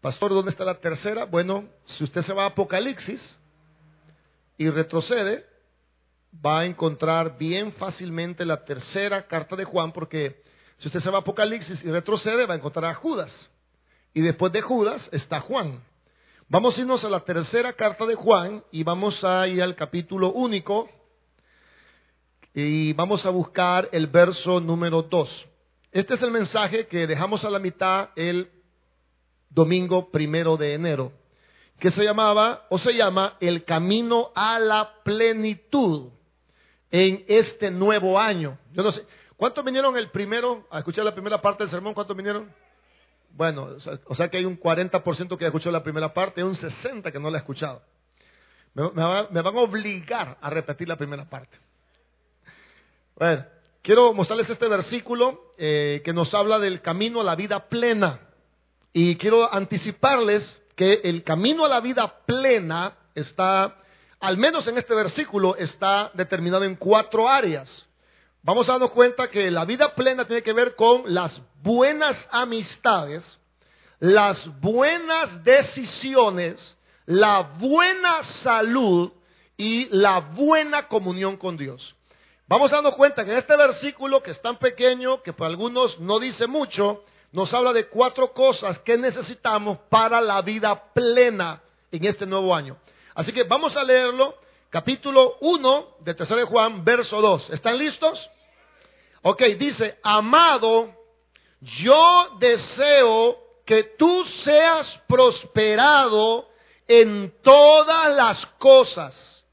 Pastor, ¿dónde está la tercera? Bueno, si usted se va a Apocalipsis y retrocede, va a encontrar bien fácilmente la tercera carta de Juan, porque si usted se va a Apocalipsis y retrocede, va a encontrar a Judas. Y después de Judas está Juan. Vamos a irnos a la tercera carta de Juan y vamos a ir al capítulo único y vamos a buscar el verso número 2. Este es el mensaje que dejamos a la mitad el domingo primero de enero, que se llamaba o se llama El Camino a la Plenitud en este nuevo año. Yo no sé, ¿cuántos vinieron el primero a escuchar la primera parte del sermón? ¿Cuántos vinieron? Bueno, o sea, que hay un 40% que ha escuchado la primera parte y un 60% que no la ha escuchado. Me, van a obligar a repetir la primera parte. Bueno, quiero mostrarles este versículo eh, que nos habla del camino a la vida plena. Y quiero anticiparles que el camino a la vida plena está, al menos en este versículo, está determinado en cuatro áreas. Vamos a darnos cuenta que la vida plena tiene que ver con las buenas amistades, las buenas decisiones, la buena salud y la buena comunión con Dios. Vamos a darnos cuenta que en este versículo, que es tan pequeño, que para algunos no dice mucho, nos habla de cuatro cosas que necesitamos para la vida plena en este nuevo año. Así que vamos a leerlo, capítulo 1 de 3 de Juan, verso 2. ¿Están listos? Ok, dice, amado, yo deseo que tú seas prosperado en todas las cosas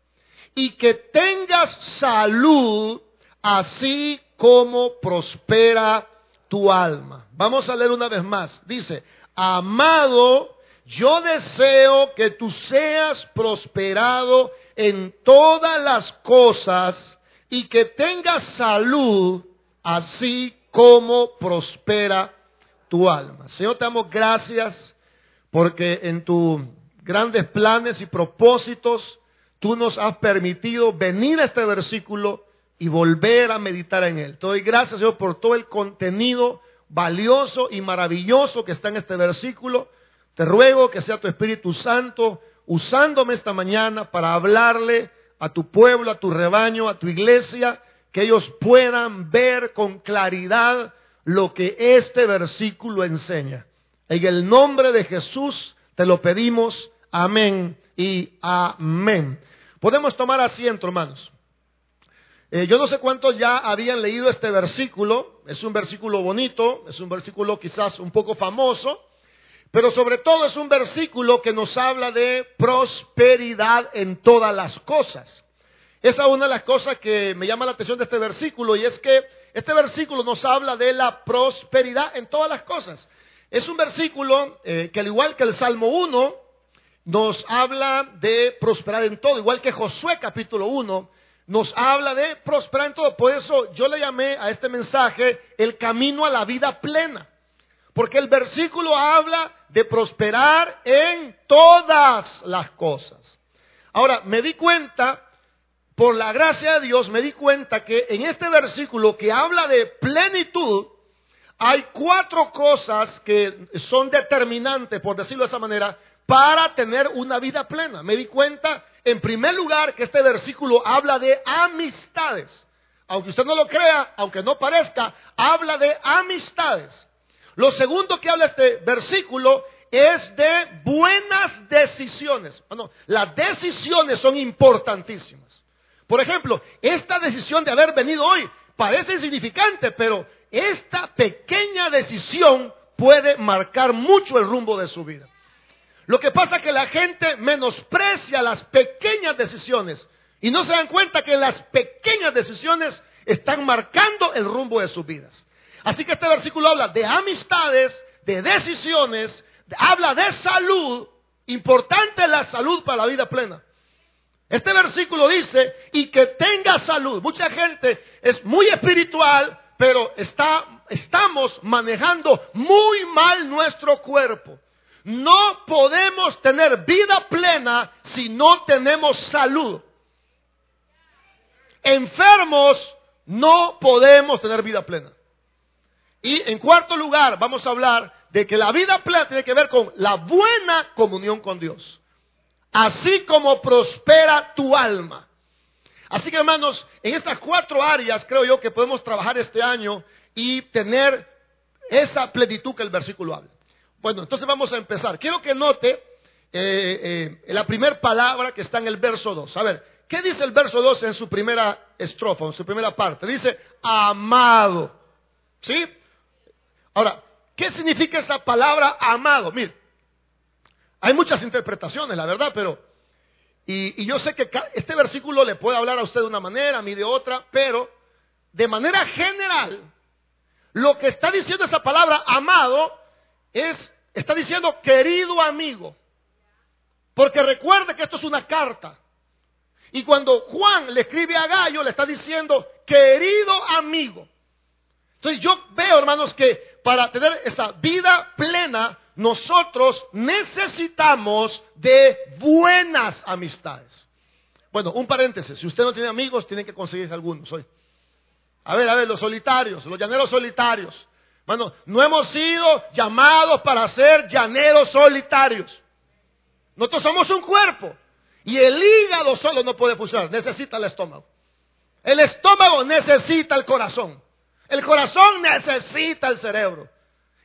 y que tengas salud así como prospera tu alma. Vamos a leer una vez más. Dice, amado, yo deseo que tú seas prosperado en todas las cosas y que tengas salud, así como prospera tu alma. Señor, te damos gracias porque en tus grandes planes y propósitos tú nos has permitido venir a este versículo y volver a meditar en él. Te doy gracias, Señor, por todo el contenido valioso y maravilloso que está en este versículo. Te ruego que sea tu Espíritu Santo usándome esta mañana para hablarle a tu pueblo, a tu rebaño, a tu iglesia, que ellos puedan ver con claridad lo que este versículo enseña. En el nombre de Jesús te lo pedimos. Amén y amén. Podemos tomar asiento, hermanos. Eh, yo no sé cuántos ya habían leído este versículo, es un versículo bonito, es un versículo quizás un poco famoso, pero sobre todo es un versículo que nos habla de prosperidad en todas las cosas. Esa es una de las cosas que me llama la atención de este versículo y es que este versículo nos habla de la prosperidad en todas las cosas. Es un versículo eh, que al igual que el Salmo 1 nos habla de prosperar en todo, igual que Josué capítulo 1 nos habla de prosperar en todo. Por eso yo le llamé a este mensaje el camino a la vida plena. Porque el versículo habla de prosperar en todas las cosas. Ahora, me di cuenta, por la gracia de Dios, me di cuenta que en este versículo que habla de plenitud, hay cuatro cosas que son determinantes, por decirlo de esa manera, para tener una vida plena. Me di cuenta en primer lugar, que este versículo habla de amistades. Aunque usted no lo crea, aunque no parezca, habla de amistades. Lo segundo que habla este versículo es de buenas decisiones. Bueno, las decisiones son importantísimas. Por ejemplo, esta decisión de haber venido hoy parece insignificante, pero esta pequeña decisión puede marcar mucho el rumbo de su vida. Lo que pasa es que la gente menosprecia las pequeñas decisiones y no se dan cuenta que las pequeñas decisiones están marcando el rumbo de sus vidas. Así que este versículo habla de amistades, de decisiones, habla de salud, importante la salud para la vida plena. Este versículo dice, y que tenga salud. Mucha gente es muy espiritual, pero está, estamos manejando muy mal nuestro cuerpo. No podemos tener vida plena si no tenemos salud. Enfermos no podemos tener vida plena. Y en cuarto lugar, vamos a hablar de que la vida plena tiene que ver con la buena comunión con Dios. Así como prospera tu alma. Así que hermanos, en estas cuatro áreas creo yo que podemos trabajar este año y tener esa plenitud que el versículo habla. Bueno, entonces vamos a empezar. Quiero que note eh, eh, la primera palabra que está en el verso 2. A ver, ¿qué dice el verso 2 en su primera estrofa, en su primera parte? Dice, amado. ¿Sí? Ahora, ¿qué significa esa palabra amado? Mire, hay muchas interpretaciones, la verdad, pero... Y, y yo sé que este versículo le puede hablar a usted de una manera, a mí de otra, pero de manera general, lo que está diciendo esa palabra amado es, está diciendo querido amigo. Porque recuerde que esto es una carta. Y cuando Juan le escribe a Gallo, le está diciendo querido amigo. Entonces yo veo, hermanos, que para tener esa vida plena, nosotros necesitamos de buenas amistades. Bueno, un paréntesis, si usted no tiene amigos, tiene que conseguir algunos hoy. A ver, a ver, los solitarios, los llaneros solitarios. Bueno, no hemos sido llamados para ser llaneros solitarios. Nosotros somos un cuerpo. Y el hígado solo no puede funcionar, necesita el estómago. El estómago necesita el corazón. El corazón necesita el cerebro.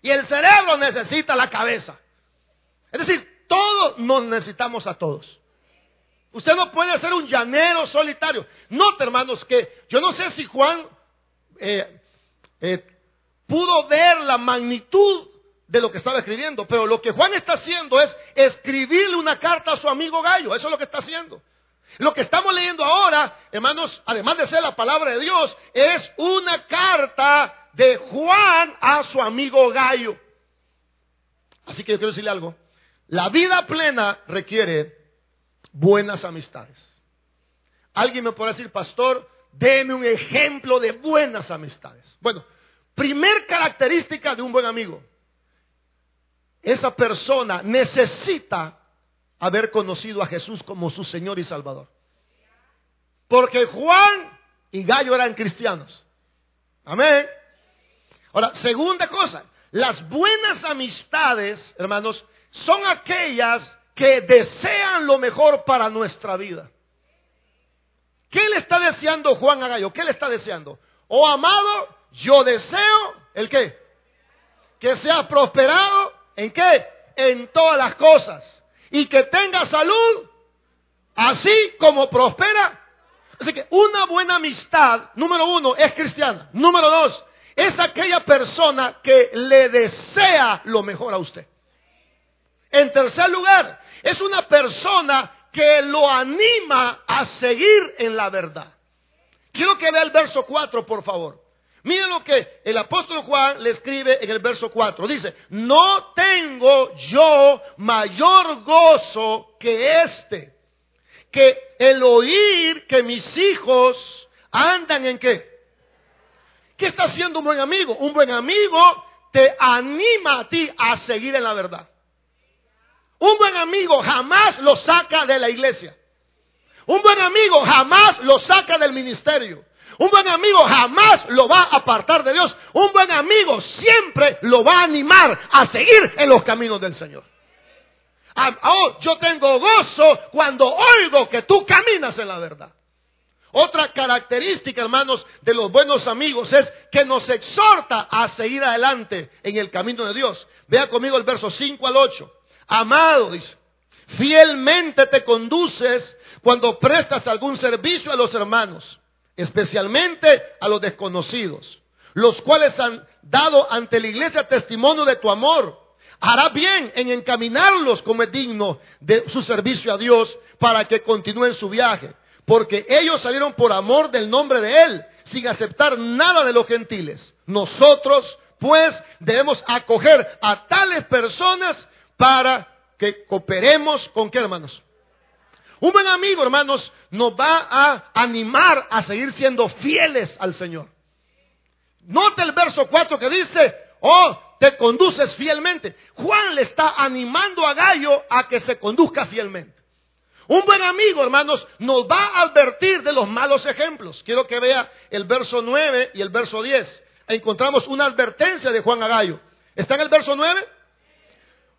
Y el cerebro necesita la cabeza. Es decir, todos nos necesitamos a todos. Usted no puede ser un llanero solitario. Note, hermanos, que yo no sé si Juan eh, eh, pudo ver la magnitud de lo que estaba escribiendo, pero lo que Juan está haciendo es escribirle una carta a su amigo Gallo, eso es lo que está haciendo. Lo que estamos leyendo ahora, hermanos, además de ser la palabra de Dios, es una carta de Juan a su amigo Gallo. Así que yo quiero decirle algo. La vida plena requiere buenas amistades. Alguien me puede decir, pastor, Deme un ejemplo de buenas amistades. Bueno, primer característica de un buen amigo. Esa persona necesita haber conocido a Jesús como su Señor y Salvador. Porque Juan y Gallo eran cristianos. Amén. Ahora, segunda cosa, las buenas amistades, hermanos, son aquellas que desean lo mejor para nuestra vida. ¿Qué le está deseando Juan a Gallo? ¿Qué le está deseando? Oh amado, yo deseo, ¿el qué? Que sea prosperado, ¿en qué? En todas las cosas. Y que tenga salud, así como prospera. Así que una buena amistad, número uno, es cristiana. Número dos, es aquella persona que le desea lo mejor a usted. En tercer lugar, es una persona que lo anima a seguir en la verdad. Quiero que vea el verso 4, por favor. Miren lo que el apóstol Juan le escribe en el verso 4. Dice, no tengo yo mayor gozo que este, que el oír que mis hijos andan en qué. ¿Qué está haciendo un buen amigo? Un buen amigo te anima a ti a seguir en la verdad. Un buen amigo jamás lo saca de la iglesia. Un buen amigo jamás lo saca del ministerio. Un buen amigo jamás lo va a apartar de Dios. Un buen amigo siempre lo va a animar a seguir en los caminos del Señor. Ah, oh, yo tengo gozo cuando oigo que tú caminas en la verdad. Otra característica, hermanos, de los buenos amigos es que nos exhorta a seguir adelante en el camino de Dios. Vea conmigo el verso 5 al 8. Amado, dice, fielmente te conduces cuando prestas algún servicio a los hermanos, especialmente a los desconocidos, los cuales han dado ante la iglesia testimonio de tu amor. Hará bien en encaminarlos como es digno de su servicio a Dios para que continúen su viaje, porque ellos salieron por amor del nombre de Él, sin aceptar nada de los gentiles. Nosotros, pues, debemos acoger a tales personas para que cooperemos con qué hermanos. Un buen amigo, hermanos, nos va a animar a seguir siendo fieles al Señor. Note el verso 4 que dice, oh, te conduces fielmente. Juan le está animando a Gallo a que se conduzca fielmente. Un buen amigo, hermanos, nos va a advertir de los malos ejemplos. Quiero que vea el verso 9 y el verso 10. Encontramos una advertencia de Juan a Gallo. ¿Está en el verso 9?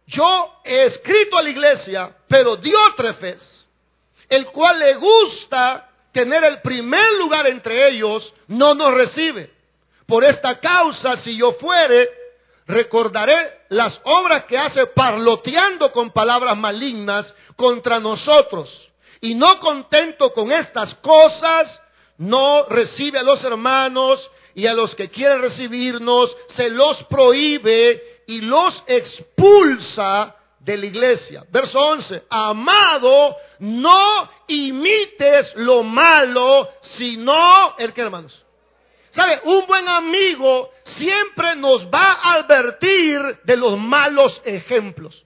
yo he escrito a la iglesia, pero Diótrefes, el cual le gusta tener el primer lugar entre ellos, no nos recibe. Por esta causa, si yo fuere, recordaré las obras que hace parloteando con palabras malignas contra nosotros. Y no contento con estas cosas, no recibe a los hermanos y a los que quieren recibirnos, se los prohíbe y los expulsa de la iglesia. Verso 11, amado, no imites lo malo, sino el que hermanos. ¿Sabe? Un buen amigo siempre nos va a advertir de los malos ejemplos.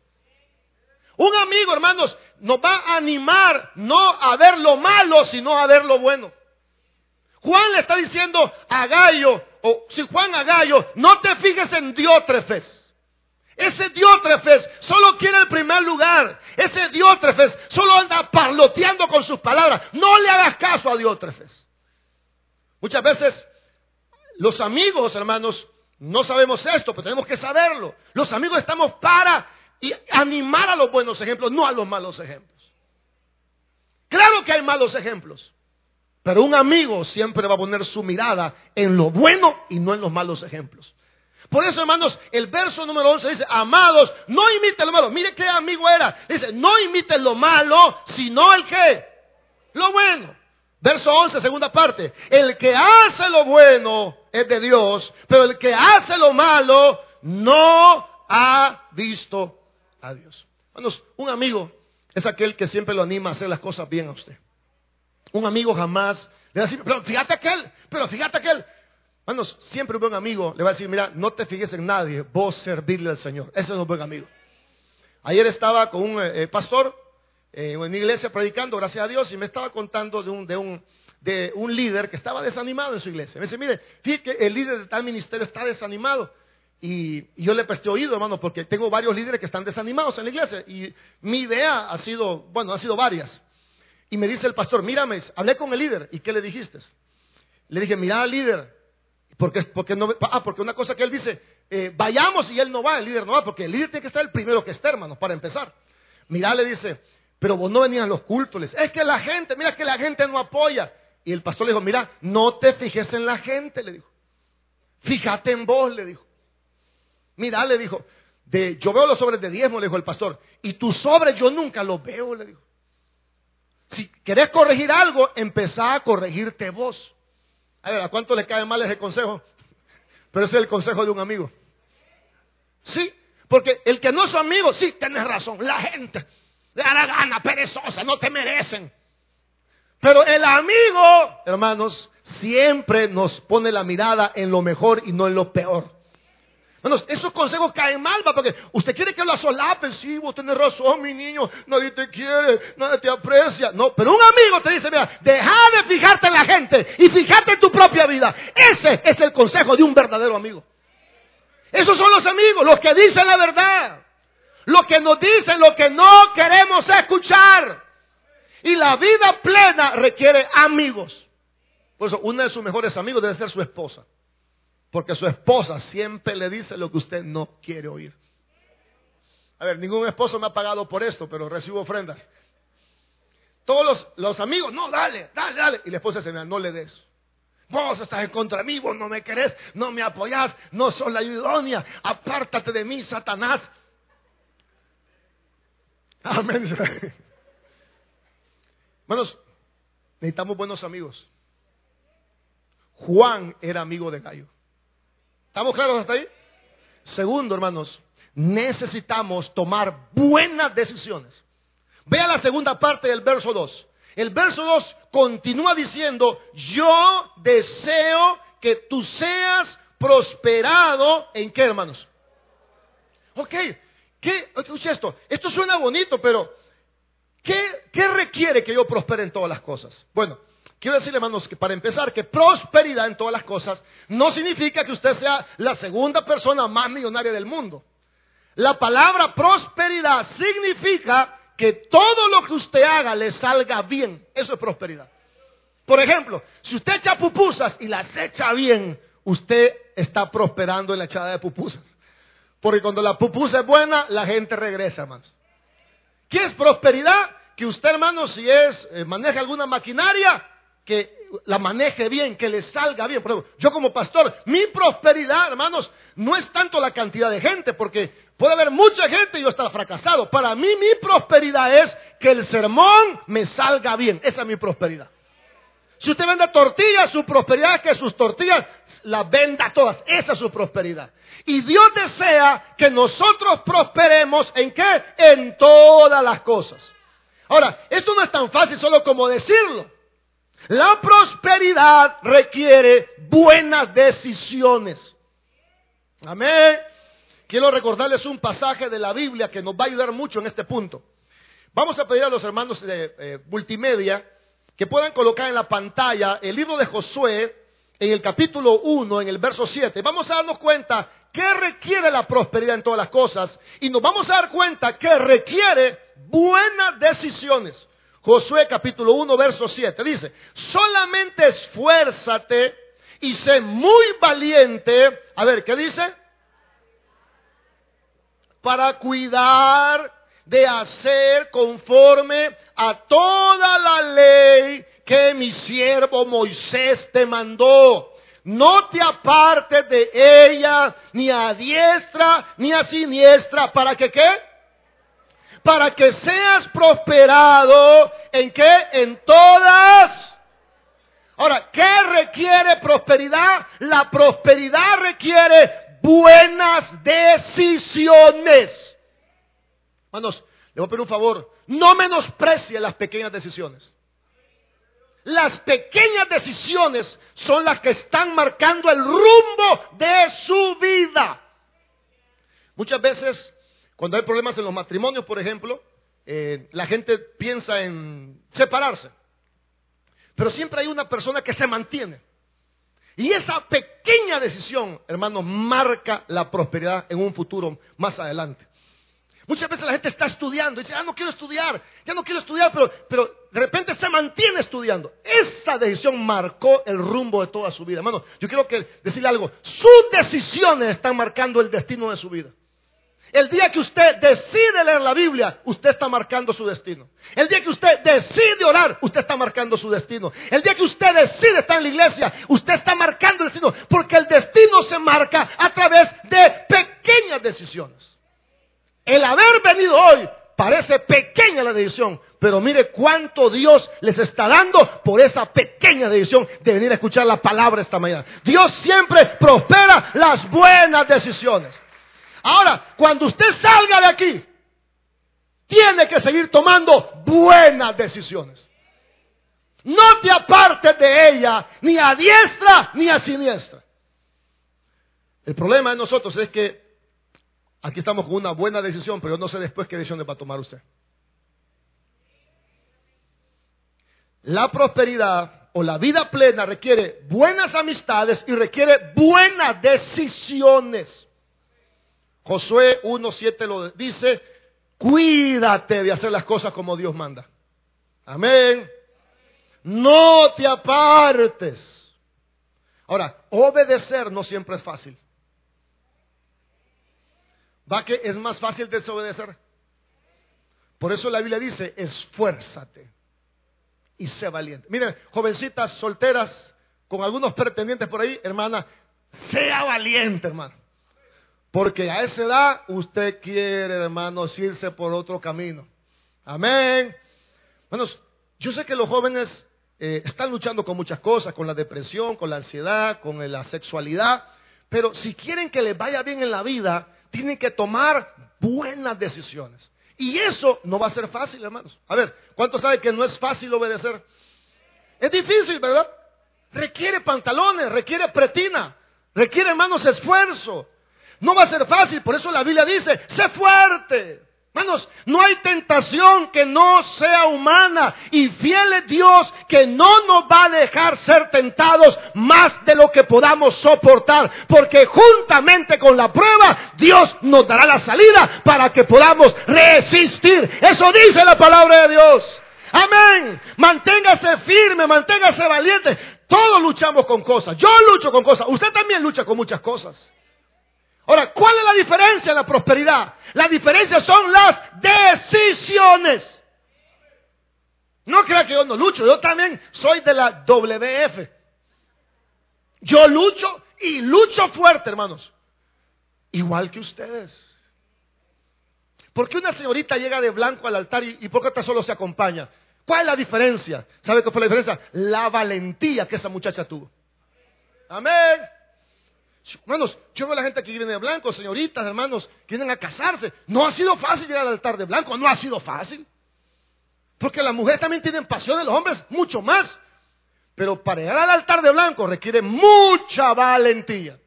Un amigo, hermanos, nos va a animar no a ver lo malo, sino a ver lo bueno. Juan le está diciendo a Gallo, o si Juan a Gallo, no te fijes en Diótrefes. Ese Diótrefes solo quiere el primer lugar. Ese Diótrefes solo anda parloteando con sus palabras. No le hagas caso a Diótrefes. Muchas veces los amigos, hermanos, no sabemos esto, pero tenemos que saberlo. Los amigos estamos para animar a los buenos ejemplos, no a los malos ejemplos. Claro que hay malos ejemplos, pero un amigo siempre va a poner su mirada en lo bueno y no en los malos ejemplos. Por eso, hermanos, el verso número 11 dice, amados, no imiten lo malo. Mire qué amigo era. Dice, no imiten lo malo, sino el que, lo bueno. Verso 11, segunda parte. El que hace lo bueno es de Dios, pero el que hace lo malo no ha visto a Dios. Hermanos, un amigo es aquel que siempre lo anima a hacer las cosas bien a usted. Un amigo jamás le decir, pero fíjate aquel, pero fíjate aquel. Hermanos, siempre un buen amigo le va a decir, mira, no te fijes en nadie, vos servirle al Señor. Ese es un buen amigo. Ayer estaba con un eh, pastor eh, en una iglesia predicando, gracias a Dios, y me estaba contando de un, de un, de un líder que estaba desanimado en su iglesia. Me dice, mire, fíjate que el líder de tal ministerio está desanimado. Y, yo le presté oído, hermano, porque tengo varios líderes que están desanimados en la iglesia. Y mi idea ha sido, bueno, ha sido varias. Y me dice el pastor, mírame, hablé con el líder. ¿Y qué le dijiste? Le dije, mira, líder, porque, porque, no, ah, porque una cosa que él dice, eh, vayamos y él no va, el líder no va, porque el líder tiene que estar el primero que esté, hermano, para empezar. Mira, le dice, pero vos no venías a los cultos. Es que la gente, mira que la gente no apoya. Y el pastor le dijo, mira, no te fijes en la gente, le dijo. Fíjate en vos, le dijo. Mira, le dijo, de, yo veo los sobres de diezmo, le dijo el pastor, y tus sobres yo nunca los veo, le dijo. Si querés corregir algo, empezá a corregirte vos. A ver, ¿a cuánto le cae mal ese consejo? Pero ese es el consejo de un amigo. Sí, porque el que no es amigo, sí, tienes razón. La gente le la gana, perezosa, no te merecen. Pero el amigo, hermanos, siempre nos pone la mirada en lo mejor y no en lo peor. Hermanos, esos consejos caen mal, porque usted quiere que lo solapen. Sí, vos tenés razón, mi niño. Nadie te quiere, nadie te aprecia. No, pero un amigo te dice, mira, deja de fijarte en la gente y fijarte en tu propia vida. Ese es el consejo de un verdadero amigo. Esos son los amigos, los que dicen la verdad. Los que nos dicen lo que no queremos escuchar. Y la vida plena requiere amigos. Por eso, uno de sus mejores amigos debe ser su esposa. Porque su esposa siempre le dice lo que usted no quiere oír. A ver, ningún esposo me ha pagado por esto, pero recibo ofrendas. Todos los, los amigos, no, dale, dale, dale. Y la esposa se me no le des. Vos estás en contra de mí, vos no me querés, no me apoyás, no sos la idónea. Apártate de mí, Satanás. Amén. Hermanos, necesitamos buenos amigos. Juan era amigo de Gallo. ¿Estamos claros hasta ahí? Segundo, hermanos, necesitamos tomar buenas decisiones. Vea la segunda parte del verso 2. El verso 2 continúa diciendo, yo deseo que tú seas prosperado en qué, hermanos. Ok, ¿qué? Escucha esto, esto suena bonito, pero ¿qué, ¿qué requiere que yo prospere en todas las cosas? Bueno, Quiero decirle, hermanos, que para empezar, que prosperidad en todas las cosas no significa que usted sea la segunda persona más millonaria del mundo. La palabra prosperidad significa que todo lo que usted haga le salga bien. Eso es prosperidad. Por ejemplo, si usted echa pupusas y las echa bien, usted está prosperando en la echada de pupusas. Porque cuando la pupusa es buena, la gente regresa, hermanos. ¿Qué es prosperidad? Que usted, hermano, si es, eh, maneja alguna maquinaria, que la maneje bien, que le salga bien. Por ejemplo, yo como pastor, mi prosperidad, hermanos, no es tanto la cantidad de gente, porque puede haber mucha gente y yo estar fracasado. Para mí mi prosperidad es que el sermón me salga bien. Esa es mi prosperidad. Si usted vende tortillas, su prosperidad es que sus tortillas las venda todas. Esa es su prosperidad. Y Dios desea que nosotros prosperemos en qué? En todas las cosas. Ahora, esto no es tan fácil solo como decirlo. La prosperidad requiere buenas decisiones. Amén. Quiero recordarles un pasaje de la Biblia que nos va a ayudar mucho en este punto. Vamos a pedir a los hermanos de eh, multimedia que puedan colocar en la pantalla el libro de Josué en el capítulo 1, en el verso 7. Vamos a darnos cuenta qué requiere la prosperidad en todas las cosas y nos vamos a dar cuenta que requiere buenas decisiones. Josué capítulo 1, verso 7 dice, solamente esfuérzate y sé muy valiente. A ver, ¿qué dice? Para cuidar de hacer conforme a toda la ley que mi siervo Moisés te mandó. No te apartes de ella ni a diestra ni a siniestra. ¿Para que qué? Para que seas prosperado en qué? En todas. Ahora, ¿qué requiere prosperidad? La prosperidad requiere buenas decisiones. Hermanos, le voy a pedir un favor, no menosprecie las pequeñas decisiones. Las pequeñas decisiones son las que están marcando el rumbo de su vida. Muchas veces cuando hay problemas en los matrimonios, por ejemplo, eh, la gente piensa en separarse. Pero siempre hay una persona que se mantiene. Y esa pequeña decisión, hermano, marca la prosperidad en un futuro más adelante. Muchas veces la gente está estudiando y dice, ah, no quiero estudiar, ya no quiero estudiar, pero, pero de repente se mantiene estudiando. Esa decisión marcó el rumbo de toda su vida. Hermano, yo quiero que decirle algo, sus decisiones están marcando el destino de su vida. El día que usted decide leer la Biblia, usted está marcando su destino. El día que usted decide orar, usted está marcando su destino. El día que usted decide estar en la iglesia, usted está marcando el destino. Porque el destino se marca a través de pequeñas decisiones. El haber venido hoy parece pequeña la decisión, pero mire cuánto Dios les está dando por esa pequeña decisión de venir a escuchar la palabra esta mañana. Dios siempre prospera las buenas decisiones. Ahora, cuando usted salga de aquí, tiene que seguir tomando buenas decisiones. No te apartes de ella ni a diestra ni a siniestra. El problema de nosotros es que aquí estamos con una buena decisión, pero yo no sé después qué decisiones va a tomar usted. La prosperidad o la vida plena requiere buenas amistades y requiere buenas decisiones. Josué 1.7 lo dice, cuídate de hacer las cosas como Dios manda. Amén. No te apartes. Ahora, obedecer no siempre es fácil. ¿Va que es más fácil desobedecer? Por eso la Biblia dice, esfuérzate y sé valiente. Miren, jovencitas solteras con algunos pretendientes por ahí, hermana, sea valiente, hermano. Porque a esa edad usted quiere, hermanos, irse por otro camino. Amén. Bueno, yo sé que los jóvenes eh, están luchando con muchas cosas, con la depresión, con la ansiedad, con la sexualidad. Pero si quieren que les vaya bien en la vida, tienen que tomar buenas decisiones. Y eso no va a ser fácil, hermanos. A ver, ¿cuántos saben que no es fácil obedecer? Es difícil, ¿verdad? Requiere pantalones, requiere pretina, requiere, hermanos, esfuerzo. No va a ser fácil, por eso la Biblia dice, sé fuerte. Hermanos, no hay tentación que no sea humana y fiel es Dios que no nos va a dejar ser tentados más de lo que podamos soportar, porque juntamente con la prueba Dios nos dará la salida para que podamos resistir. Eso dice la palabra de Dios. Amén. Manténgase firme, manténgase valiente. Todos luchamos con cosas. Yo lucho con cosas. Usted también lucha con muchas cosas. Ahora, ¿cuál es la diferencia en la prosperidad? La diferencia son las decisiones. No crea que yo no lucho, yo también soy de la WF. Yo lucho y lucho fuerte, hermanos. Igual que ustedes. ¿Por qué una señorita llega de blanco al altar y, por qué otra solo se acompaña? ¿Cuál es la diferencia? ¿Sabe qué fue la diferencia? La valentía que esa muchacha tuvo. Amén. Hermanos, yo veo a la gente que viene de blanco, señoritas, hermanos, vienen a casarse. No ha sido fácil llegar al altar de blanco, no ha sido fácil. Porque las mujeres también tienen pasión de los hombres, mucho más. Pero para llegar al altar de blanco requiere mucha valentía.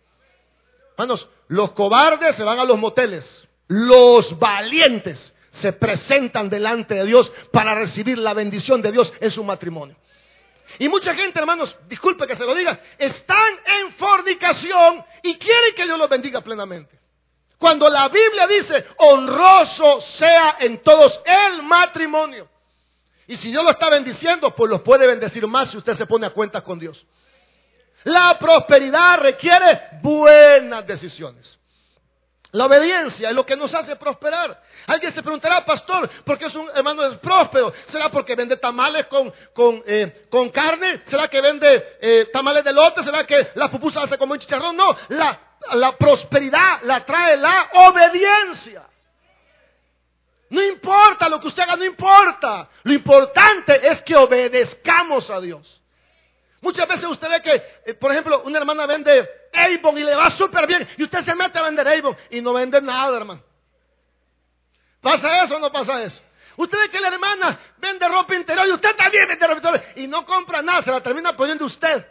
Hermanos, los cobardes se van a los moteles. Los valientes se presentan delante de Dios para recibir la bendición de Dios en su matrimonio. Y mucha gente, hermanos, disculpe que se lo diga, están en fornicación y quieren que Dios los bendiga plenamente. Cuando la Biblia dice, honroso sea en todos el matrimonio. Y si Dios lo está bendiciendo, pues los puede bendecir más si usted se pone a cuenta con Dios. La prosperidad requiere buenas decisiones. La obediencia es lo que nos hace prosperar. Alguien se preguntará, pastor, ¿por qué es un hermano es próspero? ¿Será porque vende tamales con, con, eh, carne? ¿Será que vende eh, tamales de lote? ¿Será que la pupusa hace como un chicharrón? No, la, la prosperidad la trae la obediencia. No importa lo que usted haga, no importa. Lo importante es que obedezcamos a Dios. Muchas veces usted ve que, eh, por ejemplo, una hermana vende Avon y le va súper bien y usted se mete a vender Avon y no vende nada, hermano. ¿Pasa eso o no pasa eso? Usted ve que la hermana vende ropa interior y usted también vende ropa interior y no compra nada, se la termina poniendo usted.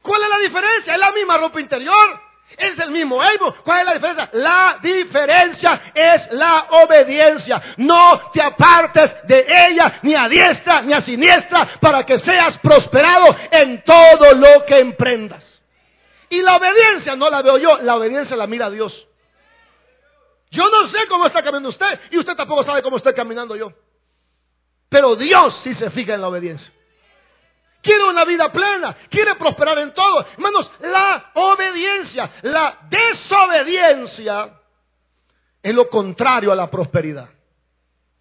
¿Cuál es la diferencia? Es la misma ropa interior, es el mismo Evo. ¿Cuál es la diferencia? La diferencia es la obediencia. No te apartes de ella ni a diestra ni a siniestra para que seas prosperado en todo lo que emprendas. Y la obediencia no la veo yo, la obediencia la mira Dios. Yo no sé cómo está caminando usted y usted tampoco sabe cómo estoy caminando yo. Pero Dios sí se fija en la obediencia quiere una vida plena, quiere prosperar en todo. Hermanos, la obediencia, la desobediencia es lo contrario a la prosperidad.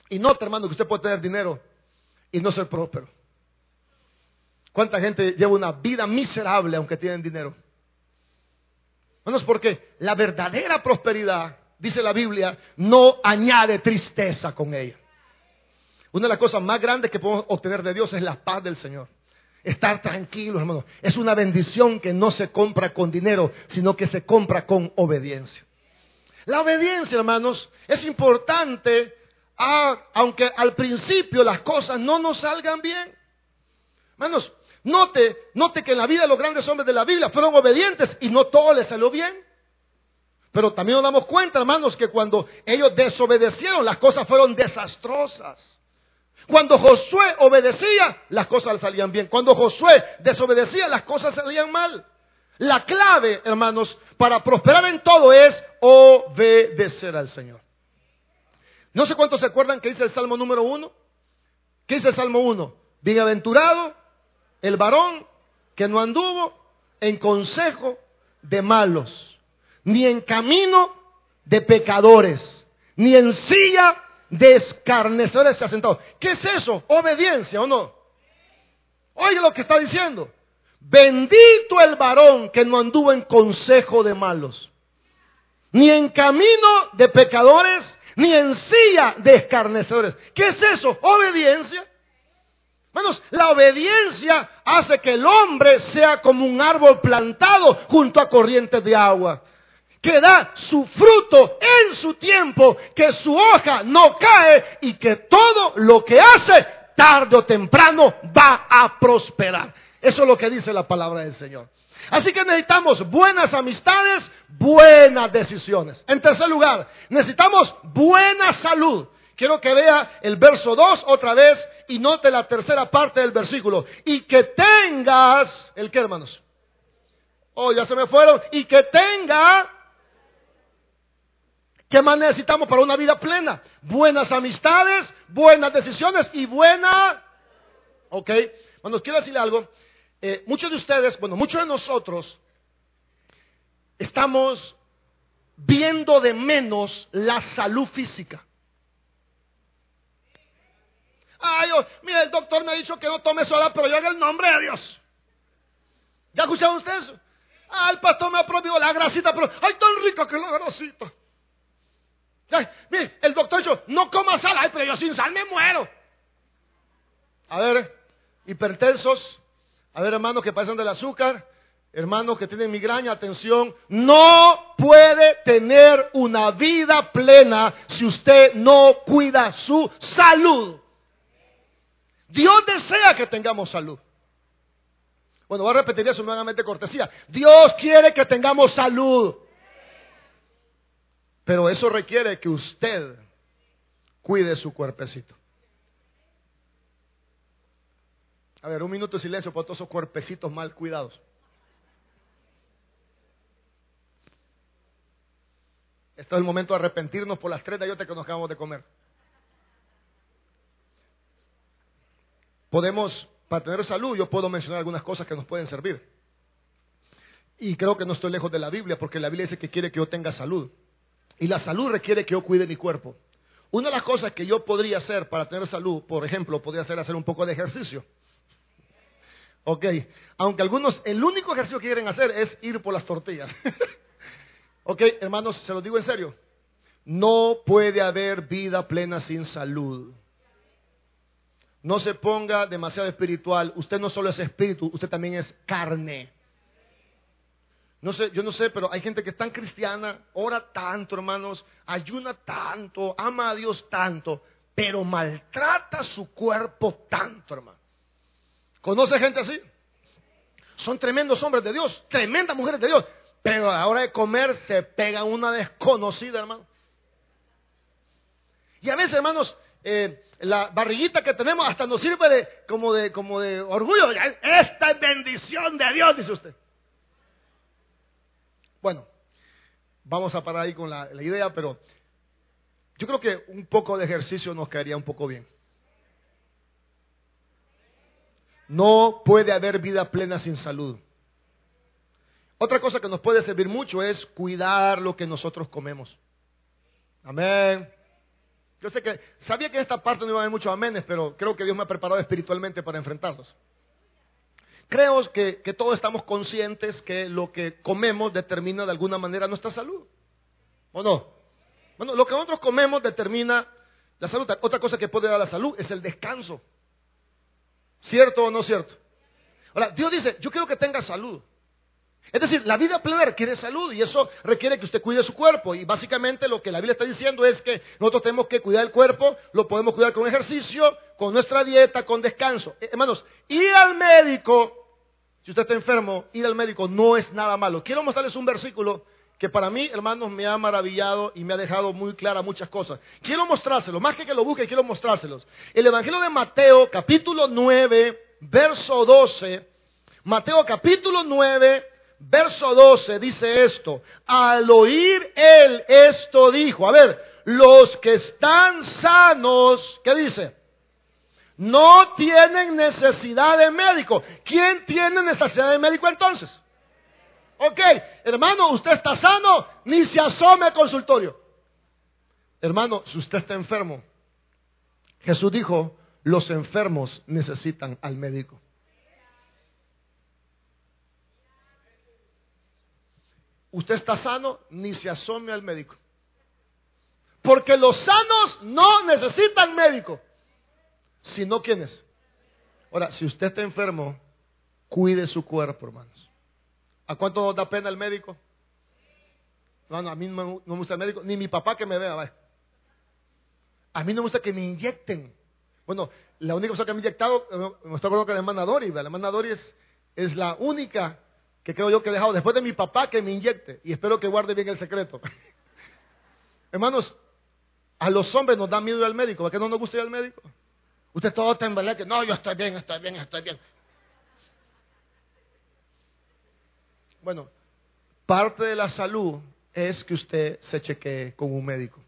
Y nota, hermano, que usted puede tener dinero y no ser próspero. ¿Cuánta gente lleva una vida miserable aunque tienen dinero? Hermanos, porque la verdadera prosperidad, dice la Biblia, no añade tristeza con ella. Una de las cosas más grandes que podemos obtener de Dios es la paz del Señor. Estar tranquilos, hermano. Es una bendición que no se compra con dinero, sino que se compra con obediencia. La obediencia, hermanos, es importante, aunque al principio las cosas no nos salgan bien. Hermanos, note, note que en la vida los grandes hombres de la Biblia fueron obedientes y no todo les salió bien. Pero también nos damos cuenta, hermanos, que cuando ellos desobedecieron, las cosas fueron desastrosas. Cuando Josué obedecía, las cosas salían bien. Cuando Josué desobedecía, las cosas salían mal. La clave, hermanos, para prosperar en todo es obedecer al Señor. No sé cuántos se acuerdan que dice el Salmo número uno. ¿Qué dice el Salmo uno? Bienaventurado el varón que no anduvo en consejo de malos, ni en camino de pecadores, ni en silla de se ha sentado. ¿Qué es eso? ¿Obediencia o no? Oye lo que está diciendo. Bendito el varón que no anduvo en consejo de malos, ni en camino de pecadores, ni en silla de escarnecedores. ¿Qué es eso? Obediencia. Hermanos, la obediencia hace que el hombre sea como un árbol plantado junto a corrientes de agua que da su fruto en su tiempo, que su hoja no cae y que todo lo que hace tarde o temprano va a prosperar. Eso es lo que dice la palabra del Señor. Así que necesitamos buenas amistades, buenas decisiones. En tercer lugar, necesitamos buena salud. Quiero que vea el verso 2 otra vez y note la tercera parte del versículo. Y que tengas, ¿el qué hermanos? Oh, ya se me fueron. Y que tenga ¿Qué más necesitamos para una vida plena? Buenas amistades, buenas decisiones y buena... ¿Ok? Bueno, quiero decirle algo. Eh, muchos de ustedes, bueno, muchos de nosotros estamos viendo de menos la salud física. Ay, yo, mira, el doctor me ha dicho que no tome soda, pero yo en el nombre de Dios. ¿Ya escucharon ustedes? Ah, el pastor me ha prohibido la grasita, pero ay, tan rica que la grasita. Mire, el doctor dijo, no coma sal, ay, pero yo sin sal me muero. A ver, hipertensos, a ver, hermanos que pasan del azúcar, hermanos que tienen migraña, atención, no puede tener una vida plena si usted no cuida su salud. Dios desea que tengamos salud. Bueno, voy a repetir eso nuevamente cortesía. Dios quiere que tengamos salud. Pero eso requiere que usted cuide su cuerpecito. A ver, un minuto de silencio por todos esos cuerpecitos mal cuidados. Este es el momento de arrepentirnos por las tres ayotes que nos acabamos de comer. podemos, para tener salud, yo puedo mencionar algunas cosas que nos pueden servir. Y creo que no estoy lejos de la Biblia, porque la Biblia dice que quiere que yo tenga salud. Y la salud requiere que yo cuide mi cuerpo. Una de las cosas que yo podría hacer para tener salud, por ejemplo, podría ser hacer un poco de ejercicio. Ok, aunque algunos, el único ejercicio que quieren hacer es ir por las tortillas. ok, hermanos, se lo digo en serio. No puede haber vida plena sin salud. No se ponga demasiado espiritual. Usted no solo es espíritu, usted también es carne. No sé, yo no sé, pero hay gente que es tan cristiana, ora tanto, hermanos, ayuna tanto, ama a Dios tanto, pero maltrata su cuerpo tanto, hermano. ¿Conoce gente así? Son tremendos hombres de Dios, tremendas mujeres de Dios, pero a la hora de comer se pega una desconocida, hermano. Y a veces, hermanos, eh, la barriguita que tenemos hasta nos sirve de como de como de orgullo. Esta es bendición de Dios, dice usted. Bueno, vamos a parar ahí con la, idea, pero yo creo que un poco de ejercicio nos caería un poco bien. No puede haber vida plena sin salud. Otra cosa que nos puede servir mucho es cuidar lo que nosotros comemos. Amén. Yo sé que sabía que en esta parte no iba a haber muchos amenes, pero creo que Dios me ha preparado espiritualmente para enfrentarlos. Creo que, todos estamos conscientes que lo que comemos determina de alguna manera nuestra salud. ¿O no? Bueno, lo que nosotros comemos determina la salud. Otra cosa que puede dar la salud es el descanso. ¿Cierto o no cierto? Ahora, Dios dice, yo quiero que tenga salud. Es decir, la vida plena requiere salud y eso requiere que usted cuide su cuerpo. Y básicamente lo que la Biblia está diciendo es que nosotros tenemos que cuidar el cuerpo, lo podemos cuidar con ejercicio, con nuestra dieta, con descanso. Eh, hermanos, ir al médico, si usted está enfermo, ir al médico no es nada malo. Quiero mostrarles un versículo que para mí, hermanos, me ha maravillado y me ha dejado muy clara muchas cosas. Quiero mostrárselo, más que que lo busque, quiero mostrárselos. El Evangelio de Mateo, capítulo 9, verso 12. Mateo capítulo 9, verso 12 dice esto, al oír él esto dijo, a ver, los que están sanos, ¿qué dice? No tienen necesidad de médico. ¿Quién tiene necesidad de médico entonces? Ok, hermano, usted está sano, ni se asome al consultorio. Hermano, si usted está enfermo, Jesús dijo, los enfermos necesitan al médico. usted está sano, ni se asome al médico. Porque los sanos no necesitan médico, sino quienes. Ahora, si usted está enfermo, cuide su cuerpo, hermanos. ¿A cuánto da pena el médico? No, no, a mí no me gusta el médico, ni mi papá que me vea. A mí no me gusta que me inyecten. Bueno, la única cosa que me ha inyectado, eh, me estoy acordando que la hermana Dori, la hermana Dori es, la única que creo yo que he dejado después de mi papá que me inyecte y espero que guarde bien el secreto. Hermanos, a los hombres nos da miedo ir al médico, ¿por qué no nos gusta ir al médico? Usted todo en que no, yo estoy bien, estoy bien, estoy bien. Bueno, parte de la salud es que usted se chequee con un médico.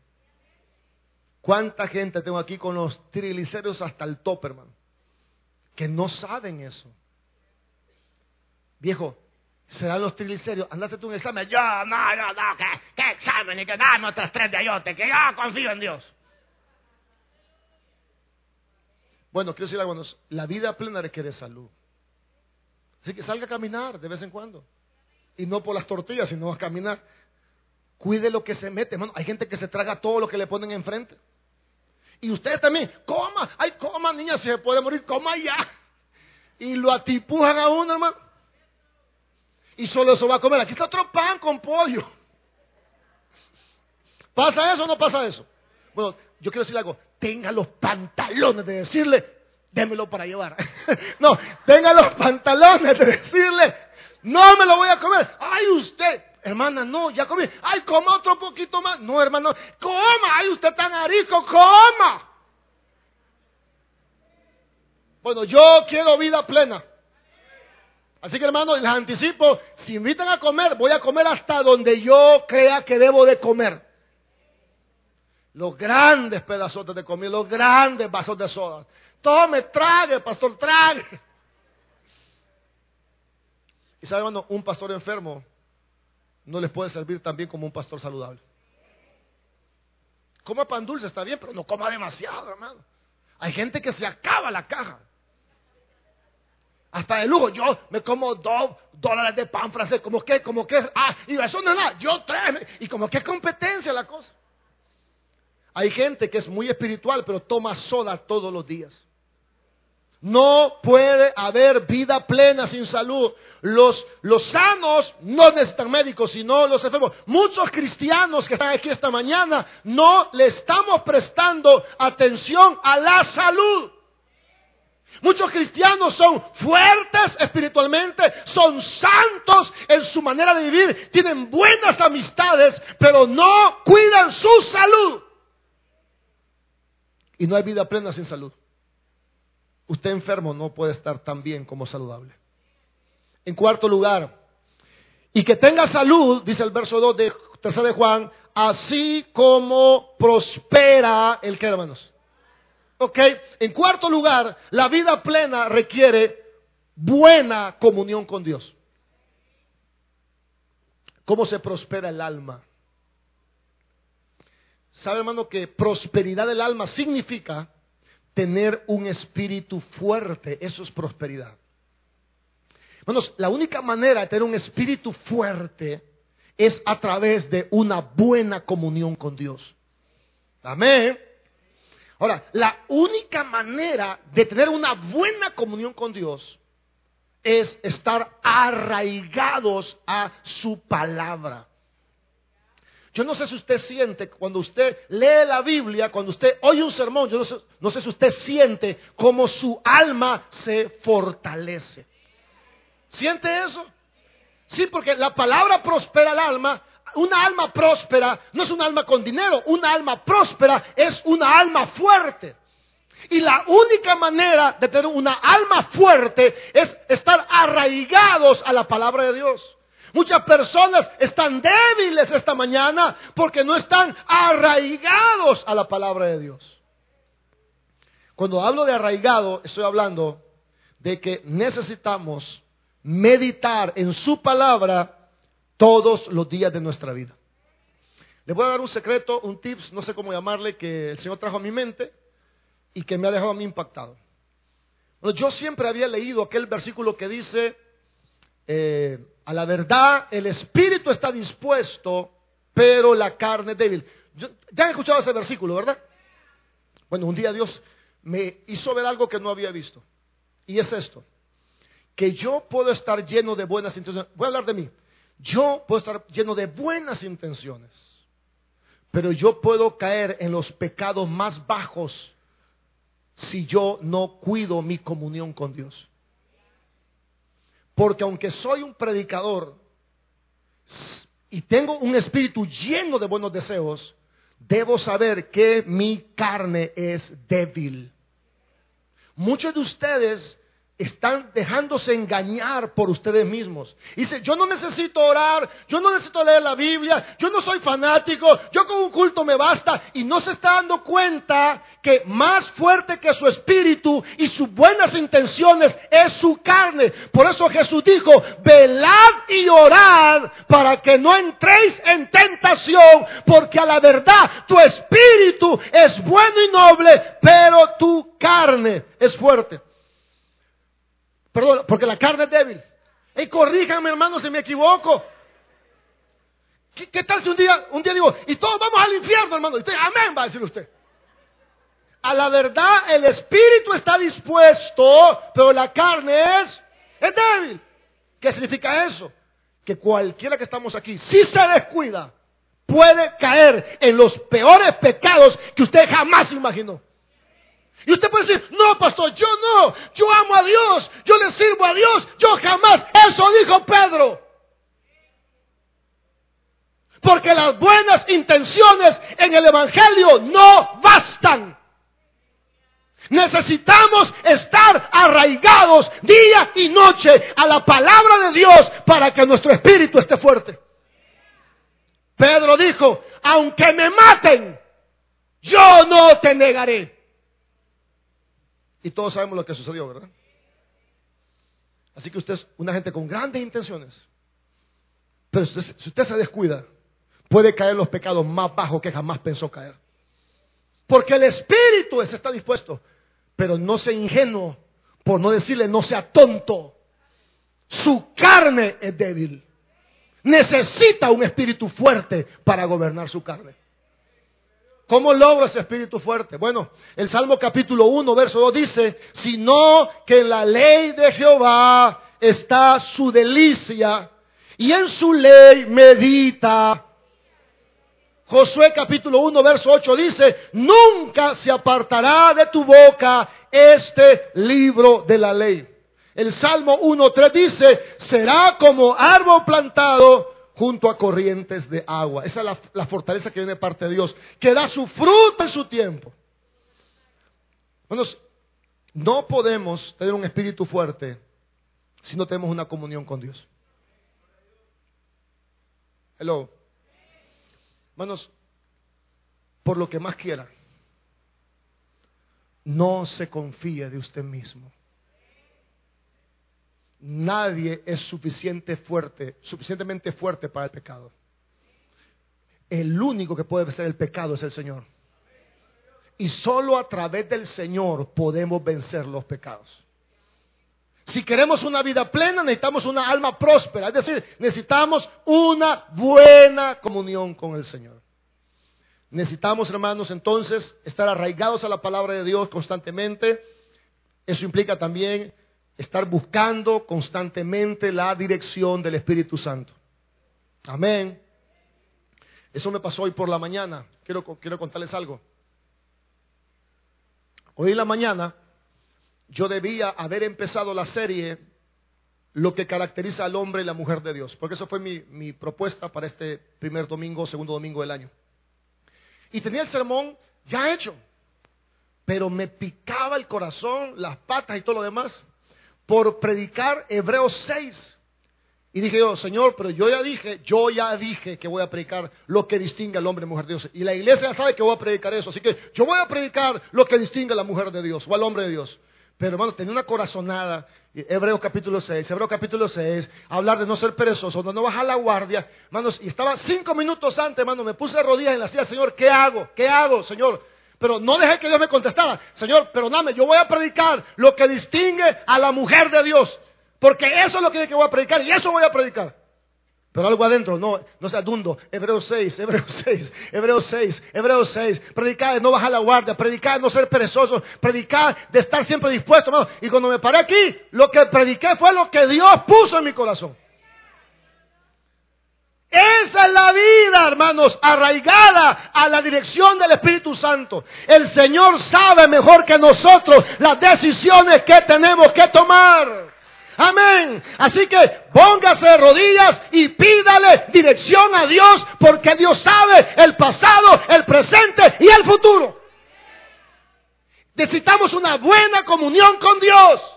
¿Cuánta gente tengo aquí con los triglicéridos hasta el top, hermano? Que no saben eso. Viejo, serán los triglicéridos. Andate tú un examen. Yo, no, no, no, que, que examen y que dame otras tres de ayote, que yo confío en Dios. Bueno, quiero decir hermanos, la vida plena requiere salud. Así que salga a caminar de vez en cuando. Y no por las tortillas, sino a caminar. Cuide lo que se mete, hermano. Hay gente que se traga todo lo que le ponen enfrente. Y ustedes también, coma, ay, coma, niña, si se puede morir, coma ya. Y lo atipujan a uno, hermano. Y solo eso va a comer. Aquí está otro pan con pollo. ¿Pasa eso o no pasa eso? Bueno, yo quiero decir algo. Tenga los pantalones de decirle, démelo para llevar. no, tenga los pantalones de decirle, no me lo voy a comer. Ay, usted, hermana, no, ya comí. Ay, coma otro poquito más. No, hermano, coma. Ay, usted tan arico, coma. Bueno, yo quiero vida plena. Así que hermano, les anticipo, si invitan a comer, voy a comer hasta donde yo crea que debo de comer. Los grandes pedazos de comida, los grandes vasos de soda. Tome, trague, pastor, trague. Y sabe, hermano, un pastor enfermo no les puede servir tan bien como un pastor saludable. Coma pan dulce, está bien, pero no coma demasiado, hermano. Hay gente que se acaba la caja. Hasta de lujo, yo me como dos dólares de pan francés, como que, como que, ah, y eso no es nada, yo tres, y como que competencia la cosa. Hay gente que es muy espiritual, pero toma soda todos los días. No puede haber vida plena sin salud. Los, los sanos no necesitan médicos, sino los enfermos. Muchos cristianos que están aquí esta mañana no le estamos prestando atención a la salud. Muchos cristianos son fuertes espiritualmente, son santos en su manera de vivir, tienen buenas amistades, pero no cuidan su salud. Y no hay vida plena sin salud. Usted enfermo no puede estar tan bien como saludable. En cuarto lugar, y que tenga salud, dice el verso 2 de 3 de Juan, así como prospera el que hermanos. Ok, en cuarto lugar, la vida plena requiere buena comunión con Dios. ¿Cómo se prospera el alma? ¿Sabe, hermano, que prosperidad del alma significa tener un espíritu fuerte? Eso es prosperidad. Hermanos, la única manera de tener un espíritu fuerte es a través de una buena comunión con Dios. Amén. Ahora, la única manera de tener una buena comunión con Dios es estar arraigados a su palabra. Yo no sé si usted siente cuando usted lee la Biblia, cuando usted oye un sermón, yo no sé, no sé si usted siente como su alma se fortalece. ¿Siente eso? Sí, porque la palabra prospera el alma. Una alma próspera no es un alma con dinero, una alma próspera es una alma fuerte. Y la única manera de tener una alma fuerte es estar arraigados a la palabra de Dios. Muchas personas están débiles esta mañana porque no están arraigados a la palabra de Dios. Cuando hablo de arraigado, estoy hablando de que necesitamos meditar en su palabra todos los días de nuestra vida. Les voy a dar un secreto, un tips, no sé cómo llamarle, que el Señor trajo a mi mente y que me ha dejado a mí impactado. yo siempre había leído aquel versículo que dice, eh, a la verdad el espíritu está dispuesto, pero la carne es débil. ya han escuchado ese versículo, ¿verdad? Bueno, un día Dios me hizo ver algo que no había visto. Y es esto, que yo puedo estar lleno de buenas intenciones. Voy a hablar de mí. Yo puedo estar lleno de buenas intenciones, pero yo puedo caer en los pecados más bajos si yo no cuido mi comunión con Dios. Porque aunque soy un predicador y tengo un espíritu lleno de buenos deseos, debo saber que mi carne es débil. Muchos de ustedes están dejándose engañar por ustedes mismos. Dice, yo no necesito orar, yo no necesito leer la Biblia, yo no soy fanático, yo con un culto me basta. Y no se está dando cuenta que más fuerte que su espíritu y sus buenas intenciones es su carne. Por eso Jesús dijo, velad y orad para que no entréis en tentación, porque a la verdad tu espíritu es bueno y noble, pero tu carne es fuerte. Perdón, porque la carne es débil. Y corríjanme, hermano, si me equivoco. ¿Qué, tal si un día, un día digo, y todos vamos al infierno, hermano? Y usted, amén, va a decir usted. A la verdad, el espíritu está dispuesto, pero la carne es, es débil. ¿Qué significa eso? Que cualquiera que estamos aquí, si se descuida, puede caer en los peores pecados que usted jamás imaginó. Y usted puede decir, no, pastor, yo no, yo amo a Dios, yo le sirvo a Dios, yo jamás. Eso dijo Pedro. Porque las buenas intenciones en el Evangelio no bastan. Necesitamos estar arraigados día y noche a la palabra de Dios para que nuestro espíritu esté fuerte. Pedro dijo, aunque me maten, yo no te negaré. Y todos sabemos lo que sucedió, ¿verdad? Así que usted es una gente con grandes intenciones. Pero si usted, se descuida, puede caer los pecados más bajos que jamás pensó caer. Porque el espíritu está dispuesto. Pero no sea ingenuo, por no decirle no sea tonto. Su carne es débil. Necesita un espíritu fuerte para gobernar su carne. ¿Cómo logro ese espíritu fuerte? Bueno, el Salmo capítulo 1, verso 2 dice, sino que en la ley de Jehová está su delicia y en su ley medita. Josué capítulo 1, verso 8 dice, nunca se apartará de tu boca este libro de la ley. El Salmo 1, 3 dice, será como árbol plantado junto a corrientes de agua. Esa es la, fortaleza que viene de parte de Dios, que da su fruto en su tiempo. Bueno, no podemos tener un espíritu fuerte si no tenemos una comunión con Dios. Hello. Hermanos, por lo que más quiera, no se confíe de usted mismo. Nadie es suficiente fuerte, suficientemente fuerte para el pecado. El único que puede vencer el pecado es el Señor. Y solo a través del Señor podemos vencer los pecados. Si queremos una vida plena, necesitamos una alma próspera. Es decir, necesitamos una buena comunión con el Señor. Necesitamos, hermanos, entonces estar arraigados a la palabra de Dios constantemente. Eso implica también estar buscando constantemente la dirección del Espíritu Santo. Amén. Eso me pasó hoy por la mañana. Quiero, quiero contarles algo. Hoy en la mañana yo debía haber empezado la serie Lo que caracteriza al hombre y la mujer de Dios, porque eso fue mi, mi propuesta para este primer domingo, segundo domingo del año. Y tenía el sermón ya hecho, pero me picaba el corazón, las patas y todo lo demás por predicar Hebreos 6. Y dije yo, Señor, pero yo ya dije, yo ya dije que voy a predicar lo que distingue al hombre y mujer de Dios. Y la iglesia sabe que voy a predicar eso. Así que yo voy a predicar lo que distingue a la mujer de Dios o al hombre de Dios. Pero hermano, tenía una corazonada. Hebreos capítulo 6, Hebreos capítulo 6, hablar de no ser perezoso, de no bajar la guardia. Hermanos, y estaba cinco minutos antes, hermano, me puse de rodillas en la silla, Señor, ¿qué hago? ¿Qué hago, Señor? Pero no dejé que Dios me contestara. Señor, perdóname, yo voy a predicar lo que distingue a la mujer de Dios. Porque eso es lo que voy a predicar y eso voy a predicar. Pero algo adentro, no, no sea dundo. Hebreos 6, Hebreos 6, Hebreos 6, Hebreos 6. Predicar de no bajar la guardia, predicar de no ser perezoso, predicar de estar siempre dispuesto. Y cuando me paré aquí, lo que prediqué fue lo que Dios puso en mi corazón. Esa es la vida, hermanos, arraigada a la dirección del Espíritu Santo. El Señor sabe mejor que nosotros las decisiones que tenemos que tomar. Amén. Así que póngase de rodillas y pídale dirección a Dios porque Dios sabe el pasado, el presente y el futuro. Necesitamos una buena comunión con Dios.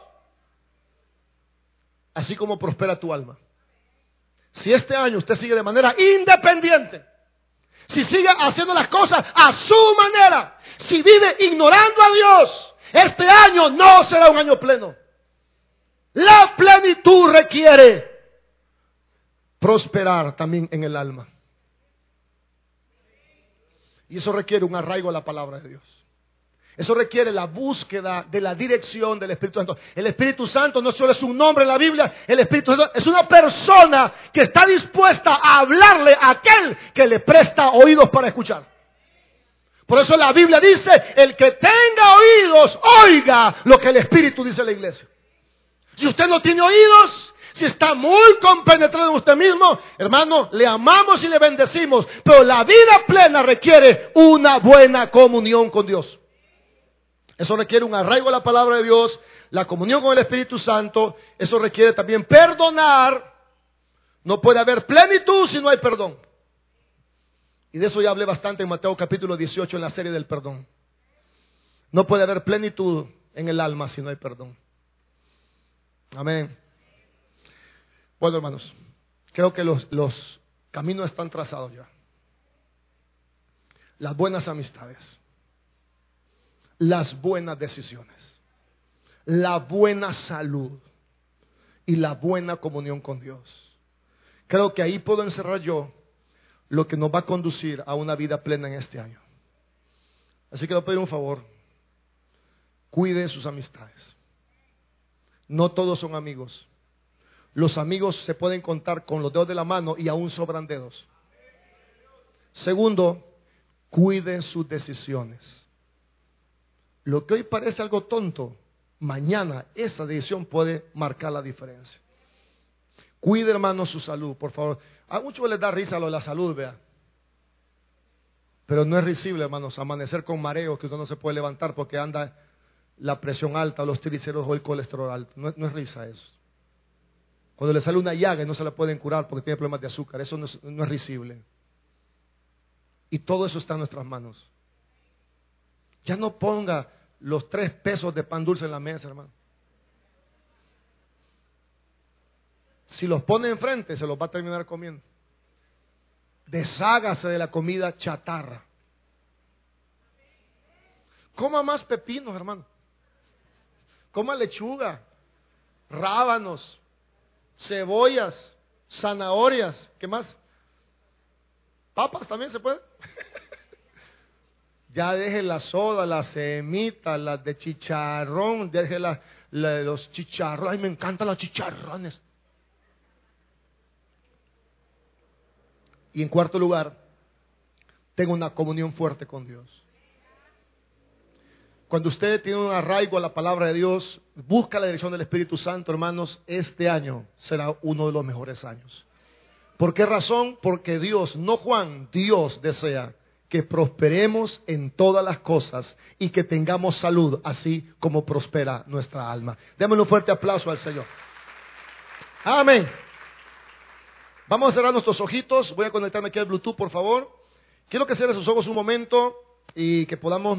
así como prospera tu alma. Si este año usted sigue de manera independiente, si sigue haciendo las cosas a su manera, si vive ignorando a Dios, este año no será un año pleno. La plenitud requiere prosperar también en el alma. Y eso requiere un arraigo a la palabra de Dios. Eso requiere la búsqueda de la dirección del Espíritu Santo. El Espíritu Santo no solo es un nombre en la Biblia, el Espíritu Santo es una persona que está dispuesta a hablarle a aquel que le presta oídos para escuchar. Por eso la Biblia dice, el que tenga oídos, oiga lo que el Espíritu dice a la iglesia. Si usted no tiene oídos, si está muy compenetrado en usted mismo, hermano, le amamos y le bendecimos. Pero la vida plena requiere una buena comunión con Dios. Eso requiere un arraigo a la palabra de Dios, la comunión con el Espíritu Santo. Eso requiere también perdonar. No puede haber plenitud si no hay perdón. Y de eso ya hablé bastante en Mateo capítulo 18 en la serie del perdón. No puede haber plenitud en el alma si no hay perdón. Amén. Bueno, hermanos, creo que los, los caminos están trazados ya. Las buenas amistades, las buenas decisiones, la buena salud y la buena comunión con Dios. Creo que ahí puedo encerrar yo lo que nos va a conducir a una vida plena en este año. Así que le pedir un favor. Cuide sus amistades. No todos son amigos. Los amigos se pueden contar con los dedos de la mano y aún sobran dedos. Segundo, cuide sus decisiones. Lo que hoy parece algo tonto, mañana esa decisión puede marcar la diferencia. Cuide, hermano, su salud, por favor. A muchos les da risa lo de la salud, vea. Pero no es risible, hermanos, amanecer con mareo que usted no se puede levantar porque anda la presión alta, los triglicéridos o el colesterol alto. No, es risa eso. Cuando le sale una llaga y no se la pueden curar porque tiene problemas de azúcar, eso no es, no es risible. Y todo eso está en nuestras manos. Ya no ponga los tres pesos de pan dulce en la mesa, hermano. Si los pone enfrente, se los va a terminar comiendo. Deshágase de la comida chatarra. Coma más pepinos, hermano. Coma lechuga, rábanos, cebollas, zanahorias, ¿qué más? Papas también se puede. ya deje la soda, la semita, las de chicharrón, deje los chicharrones. Ay, me encantan los chicharrones. Y en cuarto lugar, tengo una comunión fuerte con Dios. Cuando usted tiene un arraigo a la palabra de Dios, busca la dirección del Espíritu Santo, hermanos, este año será uno de los mejores años. ¿Por qué razón? Porque Dios, no Juan, Dios desea que prosperemos en todas las cosas y que tengamos salud, así como prospera nuestra alma. Démosle un fuerte aplauso al Señor. Amén. Vamos a cerrar nuestros ojitos. Voy a conectarme aquí al Bluetooth, por favor. Quiero que cierre sus ojos un momento y que podamos